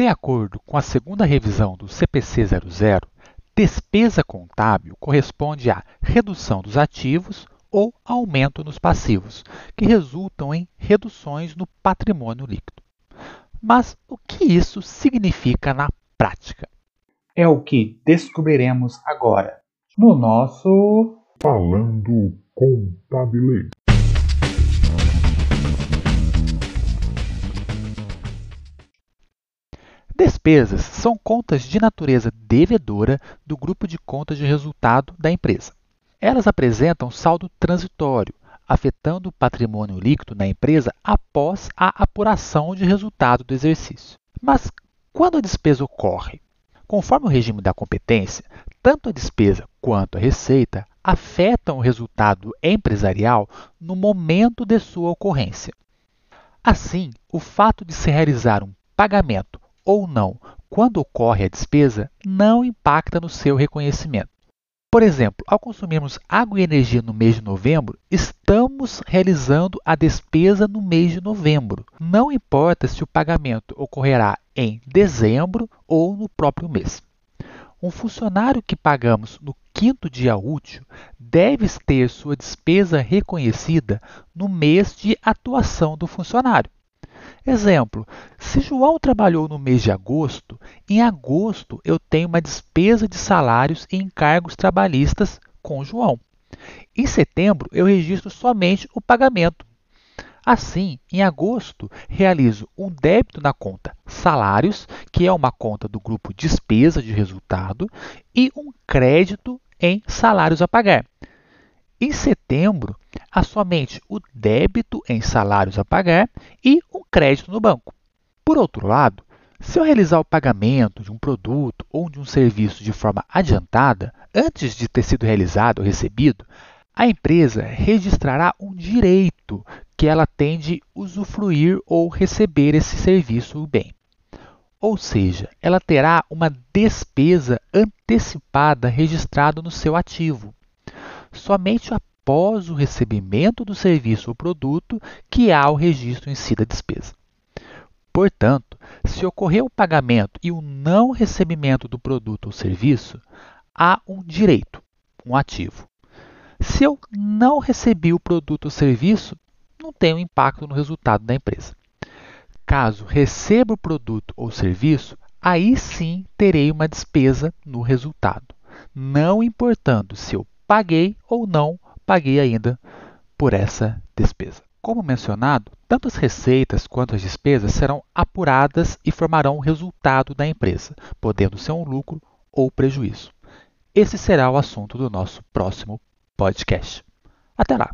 De acordo com a segunda revisão do CPC 00, despesa contábil corresponde à redução dos ativos ou aumento nos passivos, que resultam em reduções no patrimônio líquido. Mas o que isso significa na prática? É o que descobriremos agora no nosso Falando Contabilês. Despesas são contas de natureza devedora do grupo de contas de resultado da empresa. Elas apresentam saldo transitório, afetando o patrimônio líquido na empresa após a apuração de resultado do exercício. Mas quando a despesa ocorre? Conforme o regime da competência, tanto a despesa quanto a receita afetam o resultado empresarial no momento de sua ocorrência. Assim, o fato de se realizar um pagamento ou não quando ocorre a despesa não impacta no seu reconhecimento. Por exemplo, ao consumirmos água e energia no mês de novembro, estamos realizando a despesa no mês de novembro. Não importa se o pagamento ocorrerá em dezembro ou no próprio mês. Um funcionário que pagamos no quinto dia útil deve ter sua despesa reconhecida no mês de atuação do funcionário. Exemplo: se João trabalhou no mês de agosto, em agosto eu tenho uma despesa de salários e encargos trabalhistas com João. Em setembro eu registro somente o pagamento. Assim, em agosto, realizo um débito na conta salários, que é uma conta do grupo despesa de resultado, e um crédito em salários a pagar. Em setembro, há somente o débito em salários a pagar e um crédito no banco. Por outro lado, se eu realizar o pagamento de um produto ou de um serviço de forma adiantada, antes de ter sido realizado ou recebido, a empresa registrará um direito que ela tem de usufruir ou receber esse serviço ou bem. Ou seja, ela terá uma despesa antecipada registrada no seu ativo. Somente após o recebimento do serviço ou produto que há o registro em si da despesa. Portanto, se ocorrer o pagamento e o não recebimento do produto ou serviço, há um direito, um ativo. Se eu não recebi o produto ou serviço, não tem um impacto no resultado da empresa. Caso receba o produto ou serviço, aí sim terei uma despesa no resultado, não importando se eu paguei ou não paguei ainda por essa despesa. Como mencionado, tanto as receitas quanto as despesas serão apuradas e formarão o resultado da empresa, podendo ser um lucro ou prejuízo. Esse será o assunto do nosso próximo podcast. Até lá!